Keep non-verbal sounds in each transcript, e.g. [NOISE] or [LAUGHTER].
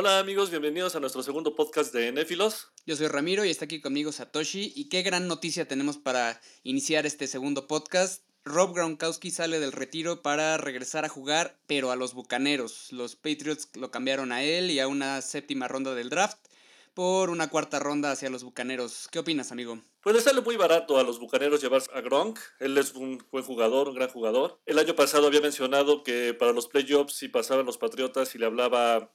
Hola amigos, bienvenidos a nuestro segundo podcast de Néfilos. Yo soy Ramiro y está aquí conmigo Satoshi. Y qué gran noticia tenemos para iniciar este segundo podcast. Rob Gronkowski sale del retiro para regresar a jugar, pero a los Bucaneros. Los Patriots lo cambiaron a él y a una séptima ronda del draft por una cuarta ronda hacia los Bucaneros. ¿Qué opinas, amigo? Pues le sale muy barato a los Bucaneros llevar a Gronk. Él es un buen jugador, un gran jugador. El año pasado había mencionado que para los playoffs, si pasaban los Patriotas y le hablaba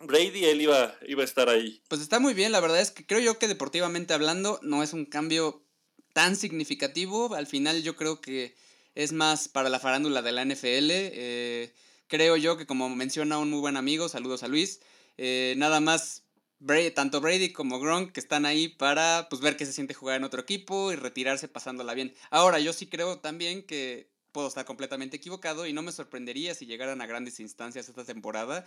Brady, él iba, iba a estar ahí. Pues está muy bien, la verdad es que creo yo que deportivamente hablando no es un cambio tan significativo. Al final yo creo que es más para la farándula de la NFL. Eh, creo yo que como menciona un muy buen amigo, saludos a Luis, eh, nada más tanto Brady como Gronk que están ahí para pues, ver qué se siente jugar en otro equipo y retirarse pasándola bien. Ahora, yo sí creo también que puedo estar completamente equivocado y no me sorprendería si llegaran a grandes instancias esta temporada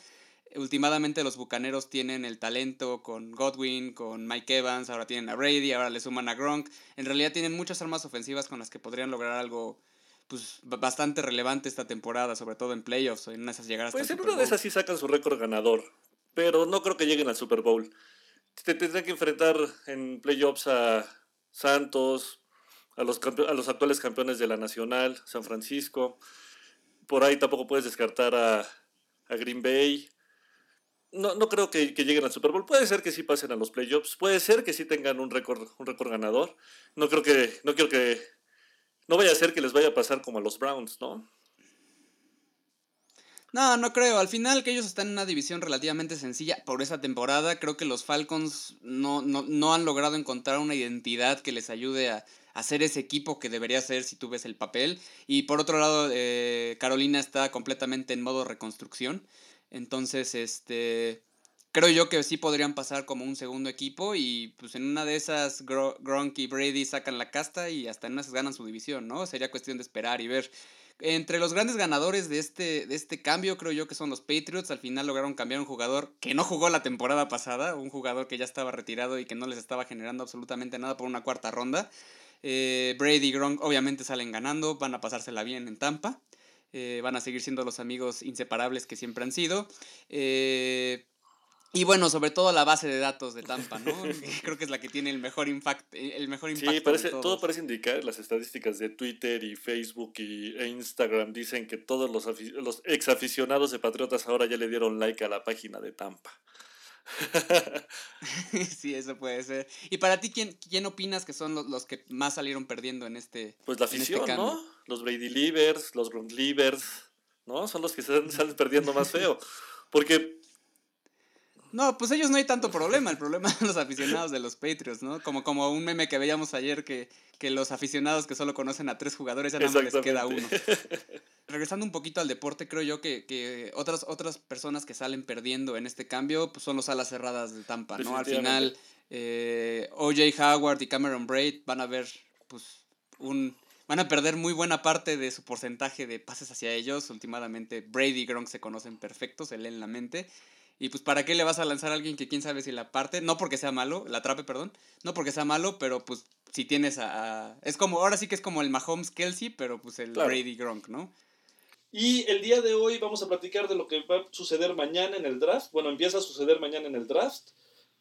últimamente los Bucaneros tienen el talento con Godwin, con Mike Evans, ahora tienen a Brady, ahora le suman a Gronk. En realidad tienen muchas armas ofensivas con las que podrían lograr algo pues bastante relevante esta temporada, sobre todo en playoffs o en esas llegadas. Pues en una de esas sí sacan su récord ganador, pero no creo que lleguen al Super Bowl. Te tendrán que enfrentar en playoffs a Santos, a los, a los actuales campeones de la Nacional, San Francisco. Por ahí tampoco puedes descartar a, a Green Bay no, no creo que, lleguen al Super Bowl. Puede ser que sí pasen a los playoffs. Puede ser que sí tengan un récord, un récord ganador. No creo que, no quiero que. No vaya a ser que les vaya a pasar como a los Browns, ¿no? No, no creo. Al final que ellos están en una división relativamente sencilla por esa temporada. Creo que los Falcons no, no, han logrado encontrar una identidad que les ayude a, hacer ese equipo que debería ser si tú ves el papel. Y por otro lado, eh, Carolina está completamente en modo reconstrucción. Entonces, este, creo yo que sí podrían pasar como un segundo equipo y pues en una de esas Gronk y Brady sacan la casta y hasta en unas ganan su división, ¿no? Sería cuestión de esperar y ver. Entre los grandes ganadores de este, de este cambio, creo yo que son los Patriots. Al final lograron cambiar un jugador que no jugó la temporada pasada, un jugador que ya estaba retirado y que no les estaba generando absolutamente nada por una cuarta ronda. Eh, Brady y Gronk obviamente salen ganando, van a pasársela bien en Tampa. Eh, van a seguir siendo los amigos inseparables que siempre han sido. Eh, y bueno, sobre todo la base de datos de Tampa, ¿no? [LAUGHS] Creo que es la que tiene el mejor, impact, el mejor impacto. Sí, parece, todo parece indicar, las estadísticas de Twitter y Facebook y, e Instagram dicen que todos los, los ex aficionados de Patriotas ahora ya le dieron like a la página de Tampa. [LAUGHS] [LAUGHS] sí, eso puede ser. ¿Y para ti quién, quién opinas que son los, que más salieron perdiendo en este Pues la este afición, ¿no? Los Brady Leavers, los Gronk Leavers, ¿no? Son los que salen perdiendo más feo. Porque no, pues ellos no hay tanto problema. El problema son los aficionados de los Patriots, ¿no? Como, como un meme que veíamos ayer que, que los aficionados que solo conocen a tres jugadores ya nada más les queda uno. Regresando un poquito al deporte, creo yo que, que, otras, otras personas que salen perdiendo en este cambio pues son los alas cerradas de Tampa, ¿no? Al final, eh, OJ Howard y Cameron Braid van a ver, pues, un, van a perder muy buena parte de su porcentaje de pases hacia ellos. Últimamente, Brady y Gronk se conocen perfectos, se leen la mente. Y pues, ¿para qué le vas a lanzar a alguien que quién sabe si la parte? No porque sea malo, la atrape, perdón. No porque sea malo, pero pues si tienes a, Es como, ahora sí que es como el Mahomes Kelsey, pero pues el Brady Gronk, ¿no? Y el día de hoy vamos a platicar de lo que va a suceder mañana en el draft. Bueno, empieza a suceder mañana en el draft.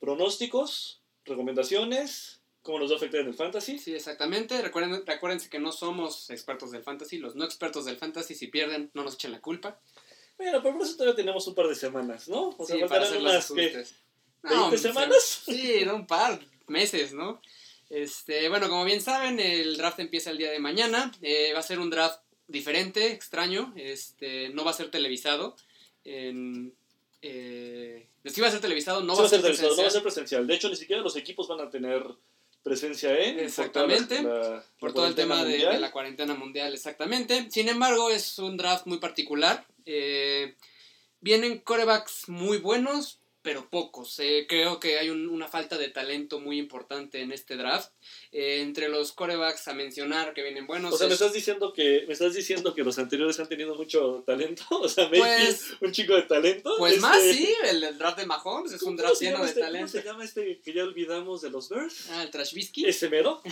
Pronósticos, recomendaciones, cómo nos va a afectar en el fantasy. Sí, exactamente. Recuerden, recuérdense que no somos expertos del fantasy. Los no expertos del fantasy, si pierden, no nos echen la culpa. Bueno, pero por eso todavía tenemos un par de semanas, ¿no? O sea, sí, faltarán unas que, ¿20 semanas? Sí, un par, meses, ¿no? Este, bueno, como bien saben, el draft empieza el día de mañana. Eh, va a ser un draft diferente, extraño. Este, no va a ser televisado. En, eh, sí va a ser televisado, no va a ser, televisado, no va a ser presencial. De hecho, ni siquiera los equipos van a tener presencia en. Exactamente. Por, todo el tema de, de, la cuarentena mundial, exactamente. Sin embargo, es un draft muy particular. Eh, vienen corebacks muy buenos, pero pocos. Eh, creo que hay una falta de talento muy importante en este draft. Eh, entre los corebacks a mencionar que vienen buenos. O sea, me estás diciendo que me estás diciendo que los anteriores han tenido mucho talento. [LAUGHS] O sea, pues, un chico de talento. Pues más este, sí, el, draft de Mahomes es un draft lleno de este, talento. ¿Cómo se llama este que ya olvidamos de los Bears? Ah, el Trashbisky. Ese mero. [LAUGHS]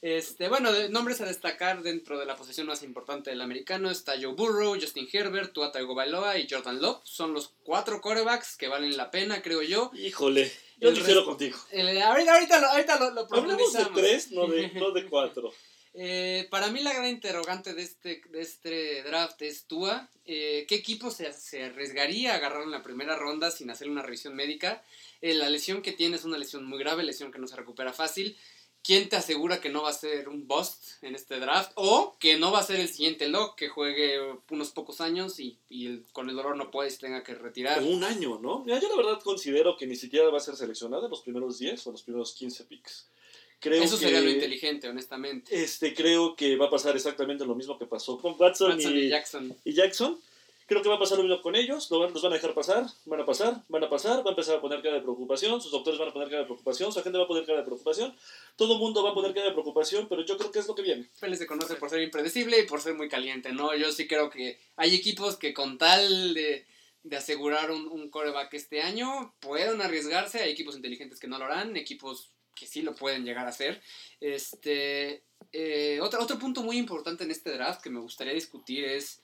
Este, bueno, de nombres a destacar dentro de la posición más importante del americano está Joe Burrow, Justin Herbert, Tua Tagovailoa y Jordan Love. Son los cuatro quarterbacks que valen la pena, creo yo. Híjole, yo difiero contigo. ahorita, ahorita, lo, ahorita lo, de tres, no de, [LAUGHS] no de cuatro. Eh, para mí la gran interrogante de este, de este draft es Tua. Eh, ¿Qué equipo se, se, arriesgaría a agarrar en la primera ronda sin hacer una revisión médica? Eh, la lesión que tiene es una lesión muy grave, lesión que no se recupera fácil. ¿Quién te asegura que no va a ser un bust en este draft? O que no va a ser el siguiente lock, que juegue unos pocos años y, y con el dolor no puede y tenga que retirar. un año, ¿no? yo la verdad considero que ni siquiera va a ser seleccionado en los primeros 10 o los primeros 15 picks. Creo Eso sería lo inteligente, honestamente. Este, creo que va a pasar exactamente lo mismo que pasó con Watson, y, Jackson. y Jackson. Creo que va a pasar lo mismo con ellos, los van a dejar pasar, van a pasar, van a pasar, va a empezar a poner cara de preocupación, sus doctores van a poner cara de preocupación, su gente va a poner cara de preocupación, todo el mundo va a poner cara de preocupación, pero yo creo que es lo que viene. Pérez se conoce por ser impredecible y por ser muy caliente, ¿no? Yo sí creo que hay equipos que con tal de, de asegurar un, un coreback este año pueden arriesgarse, hay equipos inteligentes que no lo harán, equipos que sí lo pueden llegar a hacer. Este, eh, otro, otro punto muy importante en este draft que me gustaría discutir es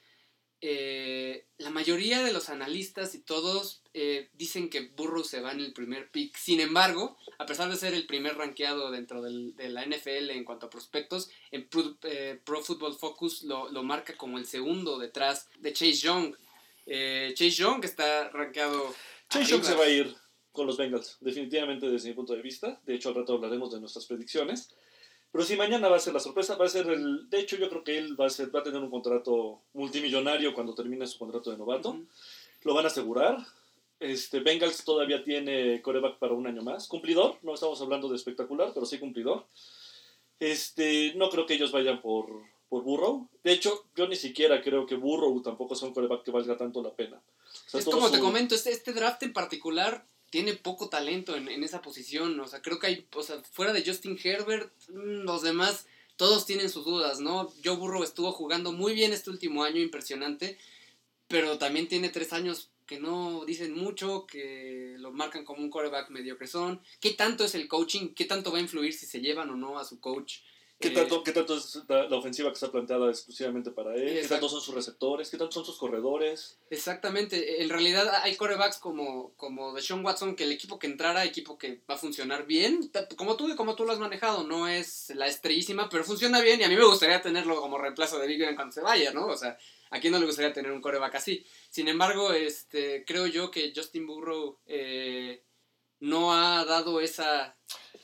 eh, la mayoría de los analistas y todos eh, dicen que Burrow se va en el primer pick. Sin embargo, a pesar de ser el primer rankeado dentro del, de la NFL en cuanto a prospectos, en Pro, Football Focus lo, lo, marca como el segundo detrás de Chase Young. Chase Young está rankeado... Chase Young se va a ir con los Bengals, definitivamente desde mi punto de vista. De hecho, al rato hablaremos de nuestras predicciones. Pero si mañana va a ser la sorpresa, va a ser el... De hecho, yo creo que él va a, ser, va a tener un contrato multimillonario cuando termine su contrato de novato. Lo van a asegurar. Este, Bengals todavía tiene coreback para un año más. Cumplidor, no estamos hablando de espectacular, pero sí cumplidor. Este, no creo que ellos vayan por, por Burrow. De hecho, yo ni siquiera creo que Burrow tampoco sea un coreback que valga tanto la pena. es como te comento, este, este draft en particular tiene poco talento en, esa posición. O sea, creo que hay, o sea, fuera de Justin Herbert, mm, los demás, todos tienen sus dudas, ¿no? Joe Burrow estuvo jugando muy bien este último año, impresionante, pero también tiene tres años que no dicen mucho, que lo marcan como un quarterback mediocre son. ¿Qué tanto es el coaching? ¿Qué tanto va a influir si se llevan o no a su coach? ¿Qué tanto, ¿Qué tanto es la, ofensiva que está planteada exclusivamente para él? ¿Qué tanto son sus receptores? ¿Qué tanto son sus corredores? Exactamente. En realidad hay corebacks como, como Deshaun Watson, que el equipo que entrara, equipo que va a funcionar bien, como tú, como tú lo has manejado, no es la estrellísima, pero funciona bien y a mí me gustaría tenerlo como reemplazo de Big Ben cuando se vaya, ¿no? O sea, ¿a quién no le gustaría tener un coreback así? Sin embargo, este, creo yo que Justin Burrow eh, no ha dado esa,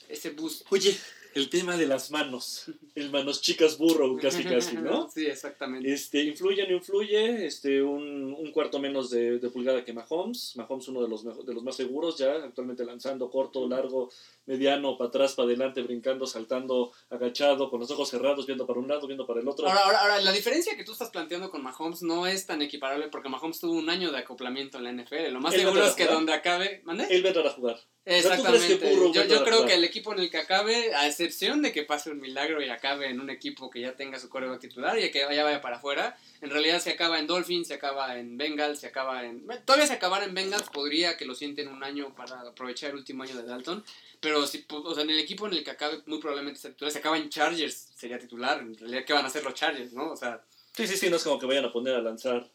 ese boost. Oye, el tema de las manos. El manos chicas burro, casi casi, ¿no? [LAUGHS] Sí, exactamente. Este, influye, no influye, este, un, un cuarto menos de, de, pulgada que Mahomes. Mahomes uno de los, de los más seguros ya, actualmente lanzando corto, largo, mediano, para atrás, para adelante, brincando, saltando, agachado, con los ojos cerrados, viendo para un lado, viendo para el otro. Ahora, ahora, ahora la diferencia que tú estás planteando con Mahomes no es tan equiparable porque Mahomes tuvo un año de acoplamiento en la NFL. Lo más seguro es que donde acabe... ¿Mande? Él vendrá a jugar. Exactamente. yo, yo creo que el equipo en el que acabe, a excepción de que pase un milagro y acabe en un equipo que ya tenga su coreback titular y que ya vaya para afuera, en realidad se acaba en Dolphins, se acaba en Bengals, se acaba en... Todavía se acabara en Bengals, podría que lo sienten un año para aprovechar el último año de Dalton, pero si, o sea, en el equipo en el que acabe muy probablemente sea titular, se acaba en Chargers, sería titular, en realidad, ¿qué van a hacer los Chargers, no? O sea... Sí, sí, sí, no es como que vayan a poner a lanzar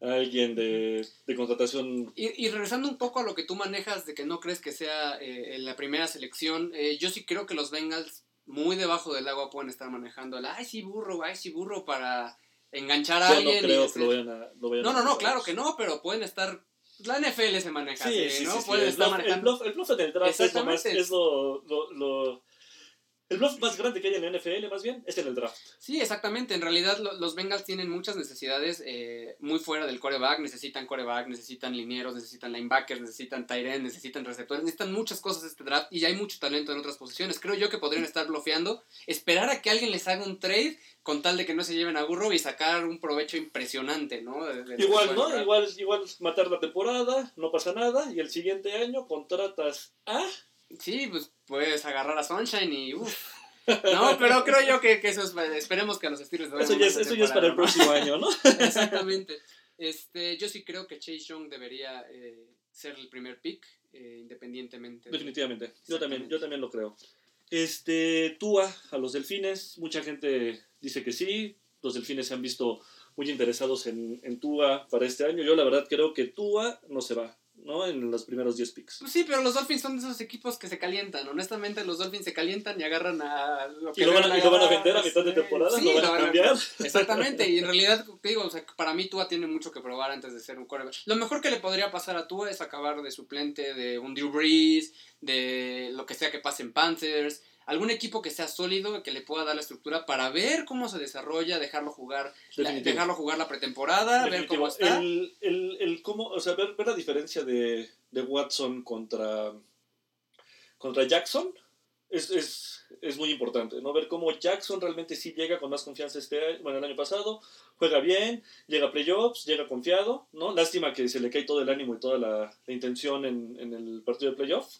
alguien de, de contratación. Y, y, regresando un poco a lo que tú manejas de que no crees que sea eh, la primera selección, eh, yo sí creo que los Bengals muy debajo del agua pueden estar manejando el ay sí burro, ay sí burro para enganchar a alguien. No creo que lo vayan a, lo No, no, no, claro que no, pero pueden estar la NFL se maneja sí, sí, ¿no? Sí, estar manejando. El bluff, el del draft es, lo, lo el bluff más grande que hay en la NFL, más bien, es en el draft. Sí, exactamente. En realidad, los Bengals tienen muchas necesidades eh, muy fuera del coreback. Necesitan coreback, necesitan linieros, necesitan linebackers, necesitan tight end, necesitan receptores. Necesitan muchas cosas este draft y hay mucho talento en otras posiciones. Creo yo que podrían estar bloqueando, esperar a que alguien les haga un trade con tal de que no se lleven a burro y sacar un provecho impresionante, ¿no? igual, ¿no? Igual, igual matar la temporada, no pasa nada. Y el siguiente año contratas a Sí, pues puedes agarrar a Sunshine y uff. No, pero creo yo que, eso es, esperemos que a los Steelers Eso ya es, eso ya es para el próximo año, ¿no? [LAUGHS] Exactamente. Este, yo sí creo que Chase Young debería eh, ser el primer pick, eh, independientemente. Definitivamente, yo también, yo también lo creo. Este, Tua a los delfines, mucha gente dice que sí, los delfines se han visto muy interesados en, en Tua para este año. Yo la verdad creo que Tua no se va. ¿No? En los primeros 10 picks. Pues sí, pero los Dolphins son de esos equipos que se calientan. Honestamente, los Dolphins se calientan y agarran a. Lo que y, lo van a, y lo van a vender a mitad de temporada, sí, lo van a cambiar. [LAUGHS] Exactamente, y en realidad, digo, o sea, para mí Tua tiene mucho que probar antes de ser un quarterback. Lo mejor que le podría pasar a Tua es acabar de suplente de un Drew Brees, de lo que sea que pase en Panthers algún equipo que sea sólido, que le pueda dar la estructura para ver cómo se desarrolla, dejarlo jugar, dejarlo jugar la pretemporada, ver cómo está. El, el, el cómo, o sea, ver, ver la diferencia de, de, Watson contra, contra Jackson es, es, es, muy importante, ¿no? Ver cómo Jackson realmente sí llega con más confianza este bueno, el año pasado, juega bien, llega a playoffs, llega confiado, ¿no? Lástima que se le cae todo el ánimo y toda la, la intención en, en el partido de playoff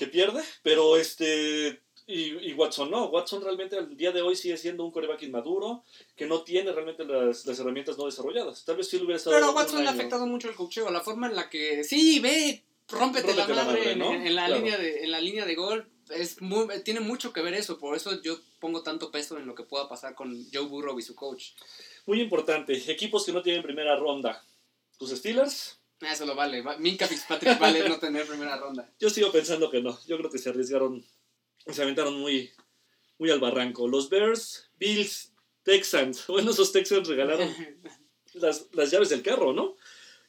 que pierde, pero este y, Watson no, Watson realmente al día de hoy sigue siendo un coreback inmaduro que no tiene realmente las, las herramientas no desarrolladas. Tal vez sí lo hubiera estado. Pero a Watson le ha afectado mucho el cocheo, la forma en la que sí, ve, rómpete, la madre, en, la línea de, en la línea de gol. Es muy, tiene mucho que ver eso, por eso yo pongo tanto peso en lo que pueda pasar con Joe Burrow y su coach. Muy importante, equipos que no tienen primera ronda. Tus Steelers, eso lo vale. Minka Fitzpatrick vale no tener primera ronda. Yo sigo pensando que no. Yo creo que se arriesgaron, se aventaron muy, muy al barranco. Los Bears, Bills, Texans. [LAUGHS] Bueno, esos Texans regalaron [LAUGHS] las, las llaves del carro, ¿no?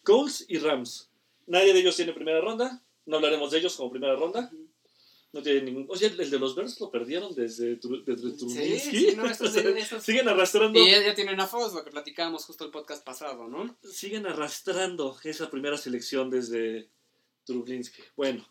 Colts y Rams. Nadie de ellos tiene primera ronda. No hablaremos de ellos como primera ronda. No tiene ningún. Oye, el de los Bears lo perdieron desde, desde Trubinsky. Sí, sí, no, estos, [LAUGHS] Siguen arrastrando. Y ya, tienen a Foss, lo que platicábamos justo el podcast pasado, ¿no? Siguen arrastrando esa primera selección desde Trubinsky. Bueno.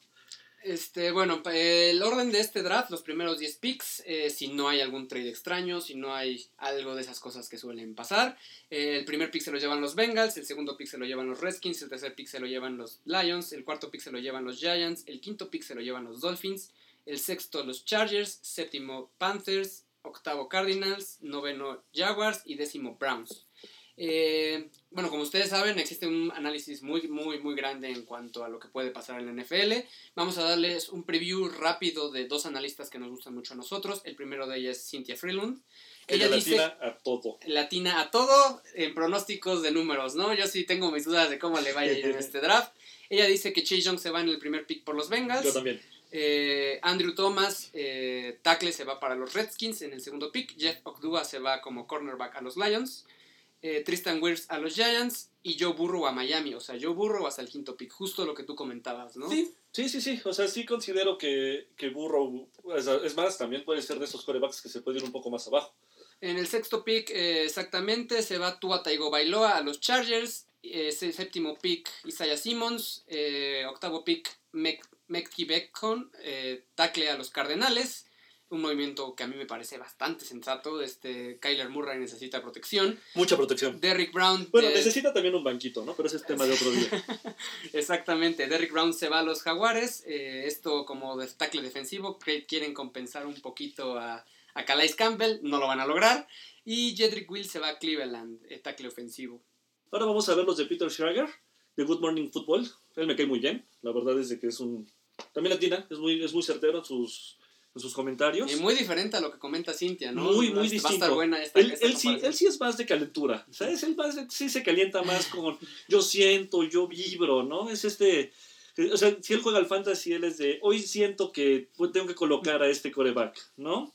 Este, bueno, el orden de este draft, los primeros 10 picks, eh, si no hay algún trade extraño, si no hay algo de esas cosas que suelen pasar. Eh, el primer pick se lo llevan los Bengals, el segundo pick se lo llevan los Redskins, el tercer pick se lo llevan los Lions, el cuarto pick se lo llevan los Giants, el quinto pick se lo llevan los Dolphins, el sexto los Chargers, séptimo Panthers, octavo Cardinals, noveno Jaguars y décimo Browns. Eh, bueno, como ustedes saben, existe un análisis muy, muy, muy grande en cuanto a lo que puede pasar en la NFL. Vamos a darles un preview rápido de dos analistas que nos gustan mucho a nosotros. El primero de ellas es Cynthia Freeland. Ella, latina a todo. Latina a todo en pronósticos de números, ¿no? Yo sí tengo mis dudas de cómo le vaya a ir en este [LAUGHS] draft. Ella dice que Chase Young se va en el primer pick por los Bengals. Yo también. Eh, Andrew Thomas, eh, tackle, se va para los Redskins en el segundo pick. Jeff Okdua se va como cornerback a los Lions. Eh, Tristan Wirfs a los Giants y Joe Burrow a Miami. O sea, Joe Burrow hasta el quinto pick, justo lo que tú comentabas, ¿no? Sí, sí, sí, sí. O sea, sí considero que, que Burrow, es más, también puede ser de esos corebacks que se puede ir un poco más abajo. En el sexto pick, eh, exactamente, se va Tua Taigo Bailoa a los Chargers. Eh, séptimo pick, Isaiah Simmons. octavo pick, Mekki Beckon, tackle a los Cardenales un movimiento que a mí me parece bastante sensato. Este, Kyler Murray necesita protección. Mucha protección. Derrick Brown. Bueno, necesita también un banquito, ¿no? Pero ese es tema de otro día. [LAUGHS] Exactamente. Derrick Brown se va a los Jaguares. Eh, esto como de tackle defensivo. Quieren compensar un poquito a, a Calais Campbell. No lo van a lograr. Y Jedrick Will se va a Cleveland, eh, tackle ofensivo. Ahora vamos a ver los de Peter Schrager, de Good Morning Football. Él me cae muy bien. La verdad es que es un... También latina, es muy, es muy certero en sus sus comentarios. Y muy diferente a lo que comenta Cintia, ¿no? Muy, muy distinto. Va a estar buena esta, él, él, sí, él sí es más de calentura, ¿sabes? Él más, sí se calienta más [LAUGHS] con yo siento, yo vibro, ¿no? Es este... O sea, si él juega al fantasy, él es de, hoy siento que tengo que colocar a este coreback, ¿no?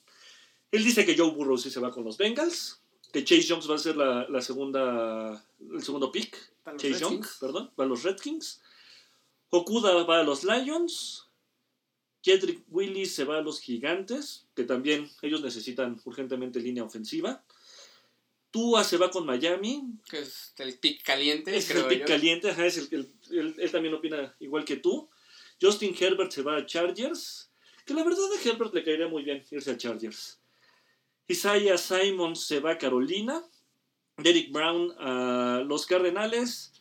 Él dice que Joe Burrow sí se va con los Bengals, que Chase Young va a ser la, la segunda, el segundo pick. Chase Young, perdón, va a los Redskins. Okuda va a los Lions. Jedrick Willis se va a los Gigantes, que también ellos necesitan urgentemente línea ofensiva. Tua se va con Miami. Que es el pick caliente, es el pick caliente, es el, él, también opina igual que tú. Justin Herbert se va a Chargers. Que la verdad a Herbert le caería muy bien irse a Chargers. Isaiah Simons se va a Carolina. Derek Brown a los Cardenales.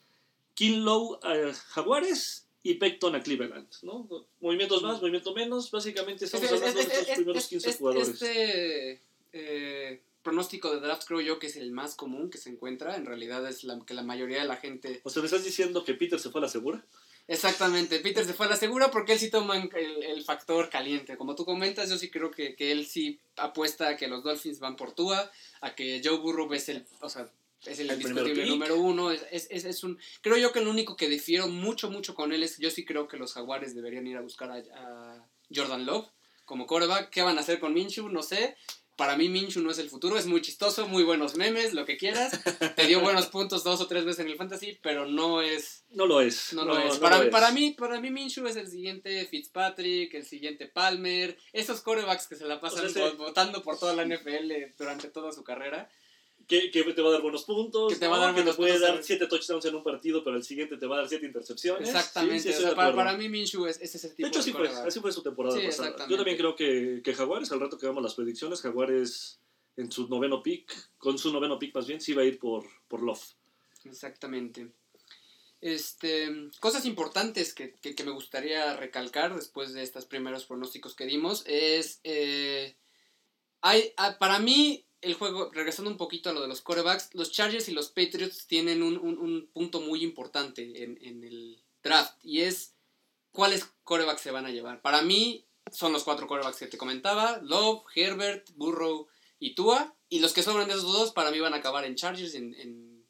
Kinlow a Jaguares y Pecton a Cleveland, ¿no? Movimientos más, movimiento menos, básicamente estamos hablando de estos primeros 15 jugadores. Este eh, pronóstico de draft creo yo que es el más común que se encuentra, en realidad es la que la mayoría de la gente... O sea, ¿me estás diciendo que Peter se fue a la segura? Exactamente, Peter se fue a la segura porque él sí toma el, el factor caliente. Como tú comentas, yo sí creo que, que, él sí apuesta a que los Dolphins van por Tua, a que Joe Burrow es el, o sea, es el, el indiscutible número uno. Es, es, es, un, creo yo que lo único que difiero mucho, mucho con él es, yo sí creo que los Jaguares deberían ir a buscar a, a Jordan Love como coreback. ¿Qué van a hacer con Minshew? No sé. Para mí Minshew no es el futuro, es muy chistoso, muy buenos memes, lo que quieras. Te dio buenos puntos dos o tres veces en el fantasy, pero no es... No lo es. No, lo es. para, para, Mí, para mí Minshew es el siguiente Fitzpatrick, el siguiente Palmer, esos corebacks que se la pasan o sea, votando por toda la NFL durante toda su carrera. Que, que, te va a dar buenos puntos, que te va a dar que te puede dar 7 touchdowns en un partido, pero el siguiente te va a dar 7 intercepciones. Exactamente, sí, sí, o sea, para, para, mí Minshew es, es, ese tipo de hecho, así fue, así fue su temporada sí, pasada. Yo también creo que, que Jaguares, al rato que hagamos las predicciones, Jaguares en su noveno pick, con su noveno pick más bien, sí va a ir por, por Love. Exactamente. Este, cosas importantes que, que, que me gustaría recalcar después de estos primeros pronósticos que dimos es, eh, hay, para mí el juego, regresando un poquito a lo de los corebacks, los Chargers y los Patriots tienen un, un, un punto muy importante en, en, el draft y es cuáles corebacks se van a llevar. Para mí son los cuatro corebacks que te comentaba, Love, Herbert, Burrow y Tua, y los que sobran de esos dos para mí van a acabar en Chargers y en, en,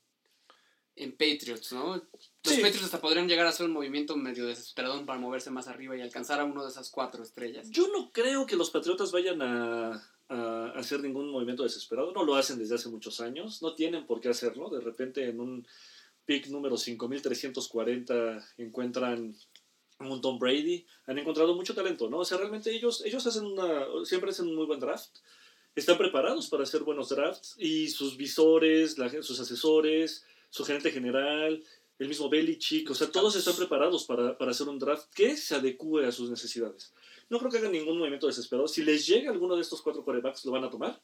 en Patriots, ¿no? Los sí. Patriots hasta podrían llegar a hacer un movimiento medio desesperado para moverse más arriba y alcanzar a uno de esas cuatro estrellas. Yo no creo que los Patriotas vayan a a hacer ningún movimiento desesperado. No lo hacen desde hace muchos años. No tienen por qué hacerlo. De repente en un pick número 5340 encuentran un Tom Brady. Han encontrado mucho talento, ¿no? O sea, realmente ellos, ellos hacen siempre hacen un muy buen draft. Están preparados para hacer buenos drafts y sus visores, sus asesores, su gerente general, el mismo Belichick, o sea, todos están preparados para, para hacer un draft que se adecue a sus necesidades. No creo que hagan ningún movimiento desesperado. Si les llega alguno de estos cuatro quarterbacks, lo van a tomar.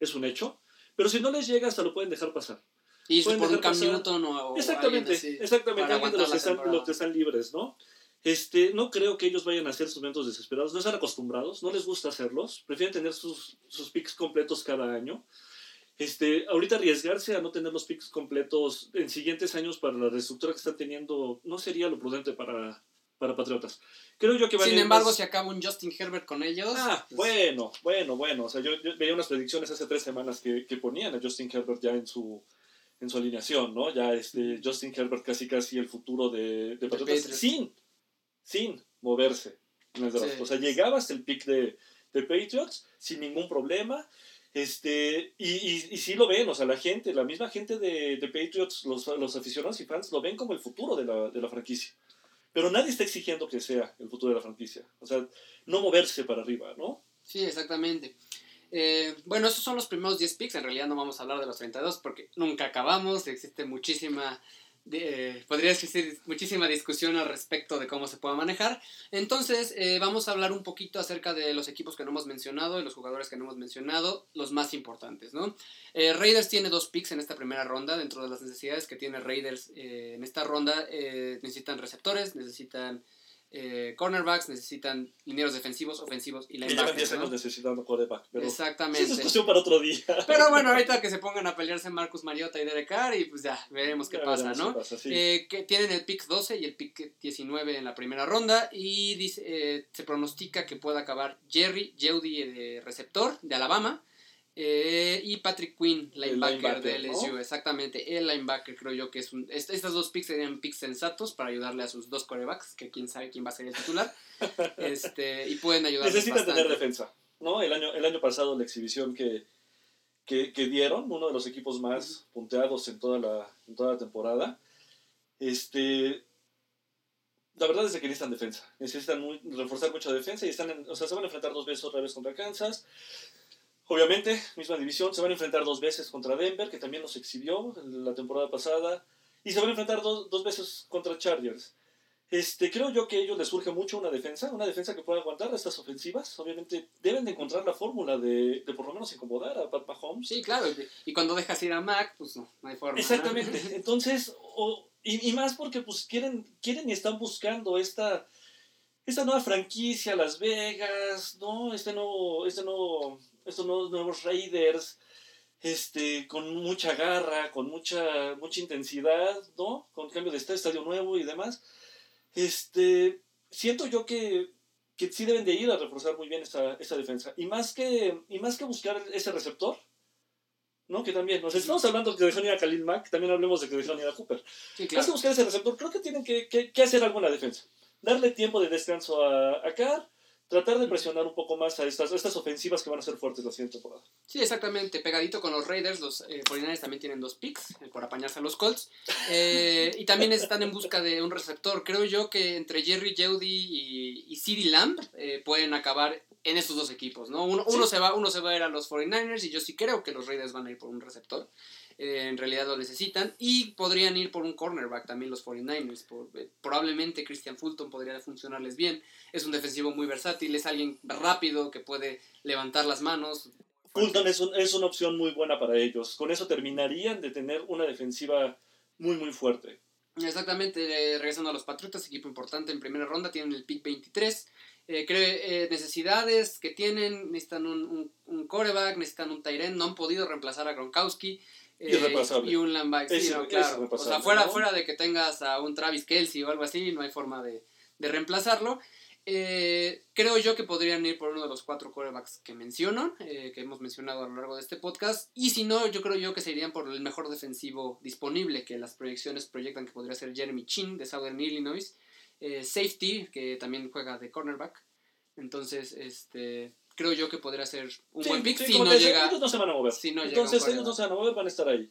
Es un hecho. Pero si no les llega, hasta lo pueden dejar pasar. Y por un Cam Newton o, Exactamente, exactamente. Alguien de los que, están, los que están libres, ¿no? Este, no creo que ellos vayan a hacer sus momentos desesperados. No están acostumbrados, no les gusta hacerlos. Prefieren tener sus, sus picks completos cada año. Este, ahorita arriesgarse a no tener los picks completos en siguientes años para la reestructura que están teniendo no sería lo prudente para, para Patriotas. Creo yo que Sin embargo, más... si acaba un Justin Herbert con ellos. Ah, pues... bueno, bueno, bueno. O sea, yo, yo, veía unas predicciones hace tres semanas que, que, ponían a Justin Herbert ya en su, en su alineación, ¿no? Ya este Justin Herbert casi casi el futuro de, de Patriotas sin, sin moverse en el draft. Sí. O sea, llegaba hasta el pick de, de Patriots sin ningún problema. Este, y, y, y, sí lo ven, o sea, la gente, la misma gente de, de Patriots, los, los aficionados y fans, lo ven como el futuro de la, de la franquicia. Pero nadie está exigiendo que sea el futuro de la franquicia. O sea, no moverse para arriba, ¿no? Sí, exactamente. Eh, bueno, esos son los primeros 10 picks. En realidad no vamos a hablar de los 32 porque nunca acabamos. Existe muchísima eh, podría existir muchísima discusión al respecto de cómo se puede manejar. Entonces, eh, vamos a hablar un poquito acerca de los equipos que no hemos mencionado y los jugadores que no hemos mencionado, los más importantes, ¿no? Eh, Raiders tiene dos picks en esta primera ronda. Dentro de las necesidades que tiene Raiders en esta ronda, necesitan receptores, necesitan eh, cornerbacks, necesitan lineros defensivos, ofensivos y linebackers. Y 10 años ¿no? necesitando quarterback. Pero Exactamente. Es discusión para otro día. Pero bueno, [LAUGHS] ahorita que se pongan a pelearse Marcus Mariota y Derek Carr y pues ya, veremos qué ya pasa, veremos ¿no? Qué pasa, sí. eh, que tienen el pick 12 y el pick 19 en la primera ronda y dice, eh, se pronostica que pueda acabar Jerry Jeudy de receptor de Alabama. Eh, y Patrick Quinn, linebacker, linebacker de LSU, ¿no? exactamente. El linebacker creo yo que es un... Est estas dos picks serían picks sensatos para ayudarle a sus dos corebacks, que quién sabe quién va a ser el titular. [LAUGHS] este, y pueden ayudar. Necesita tener defensa, ¿no? El año, el año pasado la exhibición que, que, que, dieron, uno de los equipos más punteados en toda la, en toda la temporada, este... La verdad es que necesitan defensa. Necesitan muy, reforzar mucha defensa y están en, o sea, se van a enfrentar dos veces otra vez contra Kansas Obviamente, misma división, se van a enfrentar dos veces contra Denver, que también los exhibió la temporada pasada, y se van a enfrentar dos, dos veces contra Chargers. Este, creo yo que a ellos les surge mucho una defensa, una defensa que pueda aguantar estas ofensivas. Obviamente deben de encontrar la fórmula de, de por lo menos incomodar a Pat Mahomes. Sí, claro, y cuando dejas ir a Mac, pues no, no hay forma. Exactamente, ¿no? [LAUGHS] entonces, o, y, y, más porque pues quieren, quieren y están buscando esta, esta nueva franquicia, Las Vegas, ¿no? Este nuevo, este nuevo estos nuevos, nuevos Raiders, este, con mucha garra, con mucha, mucha intensidad, ¿no? Con cambio de estadio nuevo y demás. Este, siento yo que, que sí deben de ir a reforzar muy bien esta, esta defensa. Y más, que, y más que buscar ese receptor, ¿no? Que también, nos estamos hablando que dejaron ir a Khalil Mack, también hablemos de que dejaron ir a Cooper. Sí, Más que claro. buscar ese receptor, creo que tienen que, que- que hacer algo en la defensa. Darle tiempo de descanso a, a Carr, tratar de presionar un poco más a estas, a estas ofensivas que van a ser fuertes la siguiente temporada. Sí, exactamente. Pegadito con los Raiders, los eh, 49ers también tienen dos picks eh, por apañarse a los Colts. Eh, y también están en busca de un receptor. Creo yo que entre Jerry Jeudy y, y CeeDee Lamb eh, pueden acabar en estos dos equipos, ¿no? Uno, uno Sí. se va, uno se va a ir a los 49ers y yo sí creo que los Raiders van a ir por un receptor. Eh, en realidad lo necesitan. Y podrían ir por un cornerback también los 49ers. Por- eh, probablemente Christian Fulton podría funcionarles bien. Es un defensivo muy versátil, es alguien rápido que puede levantar las manos. Fulton es, un- es una opción muy buena para ellos. Con eso terminarían de tener una defensiva muy, muy fuerte. Exactamente, eh, regresando a los Patriotas, equipo importante en primera ronda, tienen el pick 23. Eh, creo, eh, necesidades que tienen, necesitan un, un, un coreback, necesitan un Tyren, no han podido reemplazar a Gronkowski. Eh, y un linebacker, sí, no, claro. O sea, fuera, ¿no? fuera de que tengas a un Travis Kelsey o algo así, no hay forma de, de reemplazarlo. Eh, creo yo que podrían ir por uno de los cuatro corebacks que menciono, eh, que hemos mencionado a lo largo de este podcast. Y si no, yo creo yo que se irían por el mejor defensivo disponible, que las proyecciones proyectan que podría ser Jeremy Chin de Southern Illinois. Eh, safety, que también juega de cornerback. Entonces, este creo yo que podría ser un Sí, buen pick sí, si no decía, llega. ellos no se van a mover. si no Entonces ellos no se van a mover, van a estar ahí.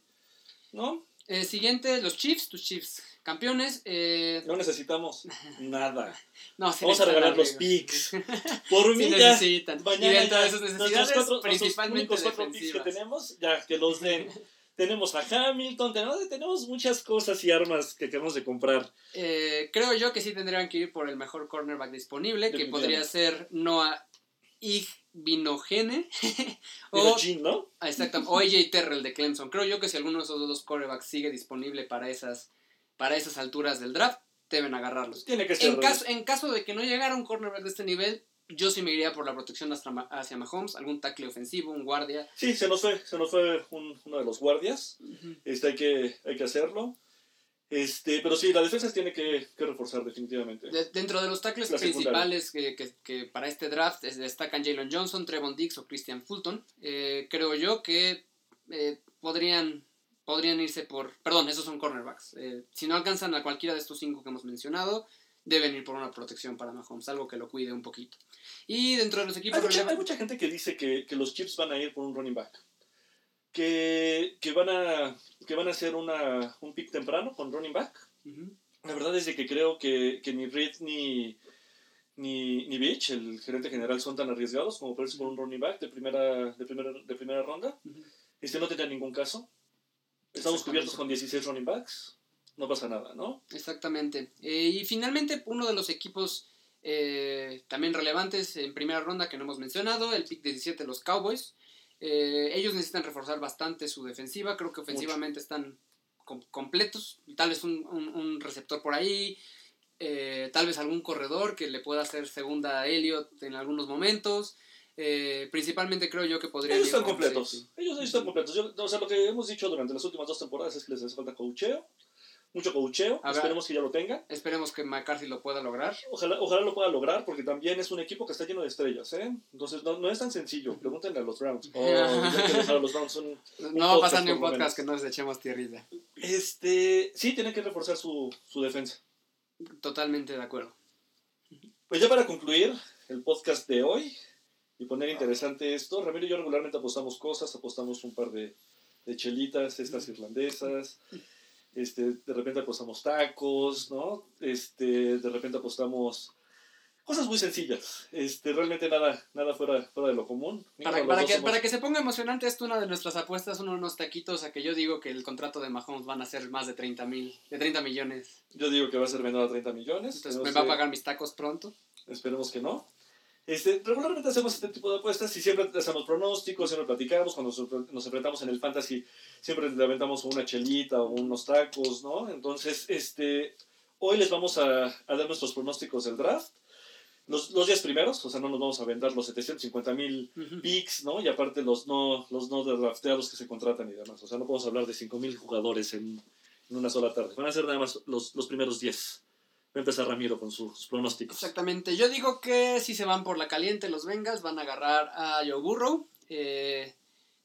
¿No? Eh, siguiente, los Chiefs, tus Chiefs campeones. Eh, No necesitamos [LAUGHS] nada. no, sí Vamos a regalar los picks. [LAUGHS] Por Sí mí ya. necesitan. Mañana y dentro ya de sus nuestros necesidades, cuatro- principalmente únicos cuatro picks que tenemos, ya que los den. tenemos a Hamilton, tenemos, tenemos muchas cosas y armas que queremos de comprar. Eh, creo yo que sí tendrían que ir por el mejor cornerback disponible, que podría ser Noah Igbinogene [LAUGHS] o, ¿no? exacto, [LAUGHS] o AJ Terrell de Clemson. Creo yo que si alguno de esos dos cornerbacks sigue disponible para esas, para esas alturas del draft, deben agarrarlos. Tiene que ser. En caso, en caso de que no llegara un cornerback de este nivel, yo sí me iría por la protección hacia, Ma- hacia Mahomes, algún tackle ofensivo, un guardia. Sí, se nos fue, se nos fue un- uno de los guardias. Este, hay, que, hay que hacerlo. Este, pero sí, la defensa tiene que, que reforzar definitivamente. De- dentro de los tackles La principales que, que- que para este draft es- destacan Jalen Johnson, Trevon Diggs o Christian Fulton. Eh, creo yo que eh, podrían, podrían irse por... Perdón, esos son cornerbacks. Eh, si no alcanzan a cualquiera de estos cinco que hemos mencionado, deben ir por una protección para Mahomes, algo que lo cuide un poquito. Y dentro de los equipos Hay mucha, hay mucha gente que dice que, que los Chiefs van a ir por un running back. Que, que, van, a, que van a hacer una, un pick temprano con running back. Ujú. La verdad es de que creo que, que ni Reed ni, ni, ni Beach, el gerente general, son tan arriesgados como para irse por un running back de primera, de primera, de primera ronda. Ujú. Este no tendría ningún caso. Estamos cubiertos con 16 running backs. No pasa nada, ¿no? Exactamente. Eh, y finalmente, uno de los equipos eh, también relevantes en primera ronda que no hemos mencionado, el pick 17, los Cowboys. Eh, ellos necesitan reforzar bastante su defensiva. Creo que ofensivamente están com- completos. Tal vez un, un- un receptor por ahí. eh, tal vez algún corredor que le pueda hacer segunda a Elliot en algunos momentos. Eh, principalmente creo yo que podría Ellos están completos. Ellos, ellos están completos. Yo- o sea, lo que hemos dicho durante las últimas dos temporadas es que les hace falta coacheo. Mucho coacheo. Ver. Esperemos que ya lo tengan. Esperemos que McCarthy lo pueda lograr. Ojalá, ojalá lo pueda lograr porque también es un equipo que está lleno de estrellas, ¿eh? Entonces no, no es tan sencillo. Pregúntenle a los Browns. [LAUGHS] Oh, que los Browns No va a pasar podcast ni un podcast que no les echemos tierrita. Este, sí, tienen que reforzar su, su defensa. Totalmente de acuerdo. Pues ya para concluir el podcast de hoy y poner interesante esto, Ramiro y yo regularmente apostamos cosas, apostamos un par de, de chelitas, estas irlandesas, este, de repente apostamos tacos, ¿no? Este, de repente apostamos cosas muy sencillas, este, realmente nada, nada fuera, fuera de lo común. Para, para que, somos- para que se ponga emocionante, esto una de nuestras apuestas, uno de unos taquitos a que yo digo que el contrato de Mahomes van a ser más de 30 mil, de 30 millones. Yo digo que va a ser menor a 30 millones. Entonces me va a pagar mis tacos pronto. Esperemos que no. Este, regularmente hacemos este tipo de apuestas y siempre hacemos pronósticos, siempre platicamos, cuando nos, enfrentamos en el fantasy siempre le aventamos una chelita o unos tacos, ¿no? Entonces, este, hoy les vamos a, a dar nuestros pronósticos del draft. Los, los 10 primeros, o sea, no nos vamos a vender los 750 mil picks, ¿no? Y aparte los no, los no drafteados que se contratan y demás. O sea, no podemos hablar de 5 mil jugadores en, en una sola tarde. Van a ser nada más los, los primeros 10. A empezar Ramiro con sus pronósticos. Exactamente. Yo digo que si se van por la caliente los Bengals, van a agarrar a Joe Burrow. Eh,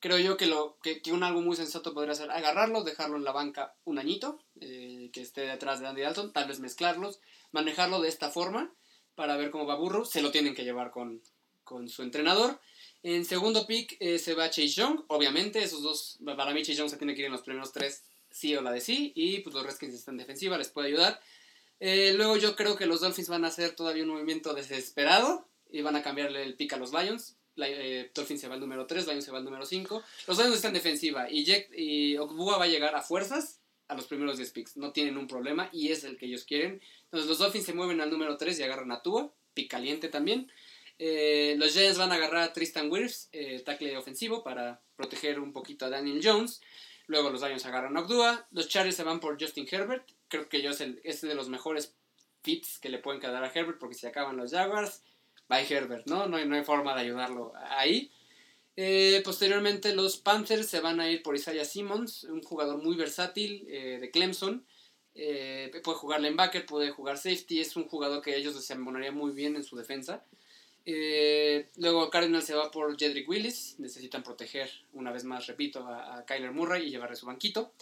creo yo que, lo, que, un algo muy sensato podría ser agarrarlo, dejarlo en la banca un añito, eh, que esté detrás de Andy Dalton, tal vez mezclarlos, manejarlo de esta forma para ver cómo va Burrow. Se lo tienen que llevar con, con su entrenador. En segundo pick eh, se va Chase Young, obviamente, esos dos, para mí Chase Young se tiene que ir en los primeros tres, sí o la de sí, y pues los Redskins están en defensiva, les puede ayudar. Eh, luego yo creo que los Dolphins van a hacer todavía un movimiento desesperado y van a cambiarle el pick a los Lions. Eh, Dolphins se va al número 3, Lions se va al número 5. Los Lions están en defensiva y, Jack, y va a llegar a fuerzas a los primeros 10 picks. No tienen un problema y es el que ellos quieren. Entonces los Dolphins se mueven al número 3 y agarran a Tua, pick caliente también. Eh, los Giants van a agarrar a Tristan Wirfs, tackle ofensivo, para proteger un poquito a Daniel Jones. Luego los Lions agarran a Ogdua. Los Chargers se van por Justin Herbert. Creo que yo es, el, de los mejores fits que le pueden quedar a Herbert porque si acaban los Jaguars, va Herbert, ¿no? No hay, no hay forma de ayudarlo ahí. Eh, posteriormente los Panthers se van a ir por Isaiah Simmons, un jugador muy versátil de Clemson. puede jugar linebacker, puede jugar safety, es un jugador que ellos se muy bien en su defensa. Eh, luego Cardinals se va por Jedrick Willis. Necesitan proteger, una vez más, repito, a, Kyler Murray y llevarle su banquito.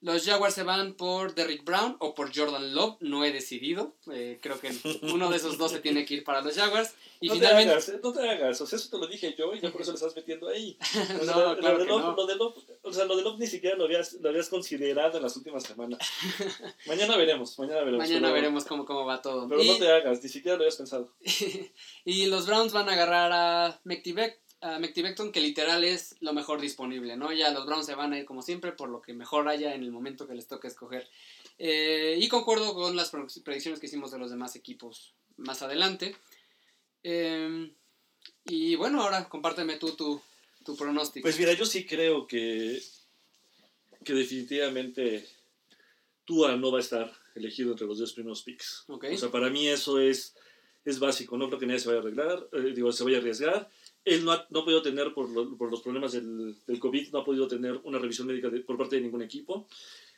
Los Jaguars se van por Derrick Brown o por Jordan Love, no he decidido. Eh, creo que uno de esos dos se tiene que ir para los Jaguars. Y no finalmente... te hagas, no te hagas, o sea, eso te lo dije yo y ya por eso lo estás metiendo ahí. [LAUGHS] O sea, no, claro lo, de Love, no. lo, de Love, o sea, lo de Love ni siquiera lo habías, lo habías considerado en las últimas semanas. [LAUGHS] mañana veremos, mañana veremos. Mañana veremos cómo, cómo va todo. Pero no te hagas, ni siquiera lo habías pensado. [LAUGHS] y los Browns van a agarrar a McTibeck a Becton que literal es lo mejor disponible, ¿no? Ya los Browns se van a ir como siempre por lo que mejor haya en el momento que les toque escoger. Eh, y concuerdo con las predicciones que hicimos de los demás equipos más adelante. Em, y bueno, ahora compárteme tú tu, tu, pronóstico. Pues mira, yo sí creo que, que definitivamente Tua no va a estar elegido entre los dos primeros picks. O sea, para mí eso es, es básico. No creo que nadie se vaya a arreglar, eh, digo, se vaya a arriesgar él no ha, no ha podido tener, por, los problemas del, COVID, no ha podido tener una revisión médica por parte de ningún equipo.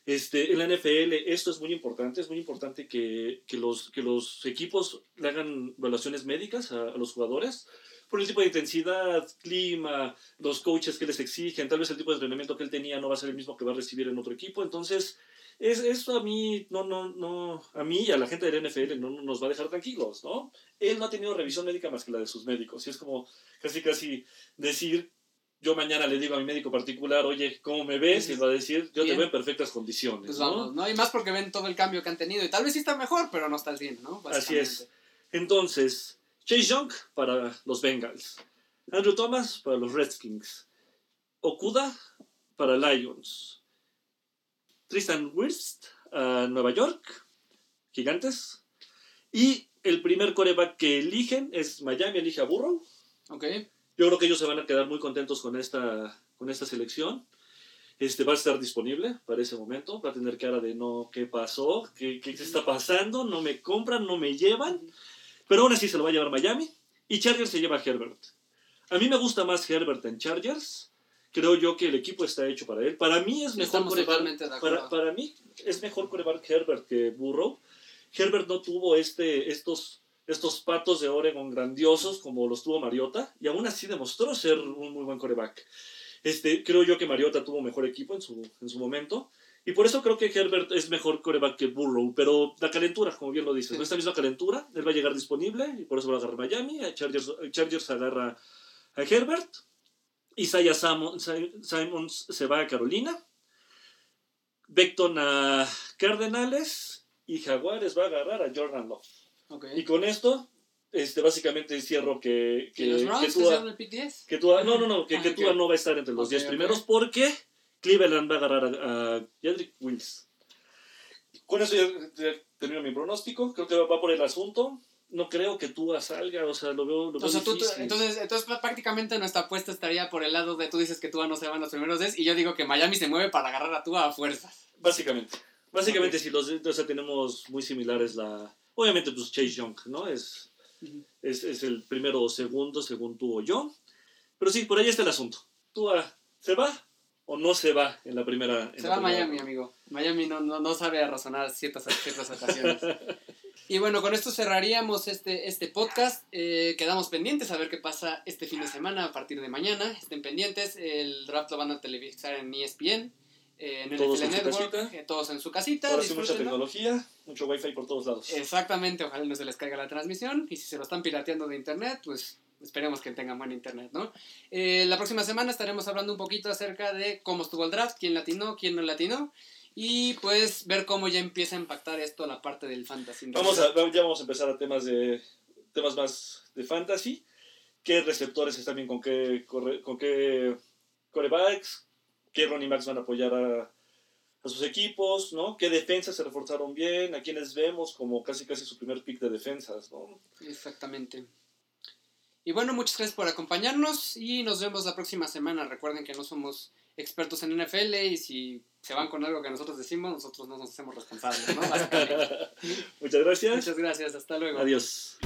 Este, en la NFL esto es muy importante, es muy importante que, que, los, que los equipos le hagan evaluaciones médicas a, los jugadores por el tipo de intensidad, clima, los coaches que les exigen, tal vez el tipo de entrenamiento que él tenía no va a ser el mismo que va a recibir en otro equipo, entonces es, eso a mí, no, no, no, a mí y a la gente del NFL no, nos va a dejar tranquilos, ¿no? Él no ha tenido revisión médica más que la de sus médicos, y es como casi, casi decir, yo mañana le digo a mi médico particular, oye, ¿cómo me ves? Y va a decir, yo te veo en perfectas condiciones. Pues vamos, ¿no? Y más porque ven todo el cambio que han tenido, y tal vez sí está mejor, pero no está al 100, ¿no? Así es. Entonces, Chase Young para los Bengals, Andrew Thomas para los Redskins, Okuda para Lions, Tristan Wirst a Nueva York, Gigantes. Y el primer coreback que eligen es Miami, elige a Burrow. Okay. Yo creo que ellos se van a quedar muy contentos con esta, con esta selección. Este, va a estar disponible para ese momento. Va a tener cara de no, ¿qué pasó? ¿Qué, qué está pasando? No me compran, no me llevan. Pero aún así se lo va a llevar Miami. Y Chargers se lleva a Herbert. A mí me gusta más Herbert en Chargers creo yo que el equipo está hecho para él. Para mí es mejor coreback, para, para mí es mejor coreback Herbert que Burrow. Herbert no tuvo este, estos, estos patos de Oregon grandiosos como los tuvo Mariota y aún así demostró ser un muy buen coreback. Este, creo yo que Mariota tuvo mejor equipo en su, en su momento. Y por eso creo que Herbert es mejor coreback que Burrow. Pero la calentura, como bien lo dices, no esta misma calentura, él va a llegar disponible y por eso va a agarrar Miami. Chargers, Chargers agarra a Herbert. Isaiah Simons se va a Carolina. Beckton a Cardenales. Y Jaguares va a agarrar a Jordan Love. Y con esto, este, básicamente cierro que. Que, los Browns que, el pick 10? que tú, no, no, no, que, que no va a estar entre los 10 primeros porque Cleveland va a agarrar a, a Wills. Con eso ya, termino mi pronóstico. Creo que va por el asunto no creo que tú salga, o sea, lo veo, lo o sea, entonces, entonces prácticamente nuestra apuesta estaría por el lado de tú dices que Tua no se va en los primeros 10 y yo digo que Miami se mueve para agarrar a Tua a fuerzas. Básicamente. Básicamente si los o sea, tenemos muy similares la obviamente pues Chase Young, ¿no? Es, es, es, el primero o segundo según tú o yo. Pero sí, por ahí está el asunto. ¿Tua se va o no se va en la primera? se va a Miami, amigo. Miami no, no, no sabe razonar ciertas, ciertas ocasiones. y bueno, con esto cerraríamos este, este podcast. Eh, quedamos pendientes a ver qué pasa este fin de semana a partir de mañana. Estén pendientes. El draft lo van a televisar en ESPN. Eh, en el todos en Network, su casita. eh, todos en su casita. Ahora sí, mucha tecnología, mucho wifi por todos lados. Exactamente, ojalá no se les caiga la transmisión. Y si se lo están pirateando de internet, pues esperemos que tengan buen internet, ¿no? Eh, la próxima semana estaremos hablando un poquito acerca de cómo estuvo el draft, quién latinó, quién no latinó. Y pues ver cómo ya empieza a impactar esto la parte del fantasy. Vamos a, ya vamos a empezar a temas de temas más de fantasy. ¿Qué receptores están bien con qué, corre- con qué corebacks? ¿Qué running backs van a apoyar a, a sus equipos? ¿no? ¿Qué defensas se reforzaron bien? ¿A quienes vemos como casi casi su primer pick de defensas? ¿no? Exactamente. Y bueno, muchas gracias por acompañarnos y nos vemos la próxima semana. Recuerden que no somos expertos en NFL y si se van con algo que nosotros decimos, nosotros no nos hacemos responsables, ¿no? [LAUGHS] Muchas gracias. Muchas gracias, hasta luego. Adiós.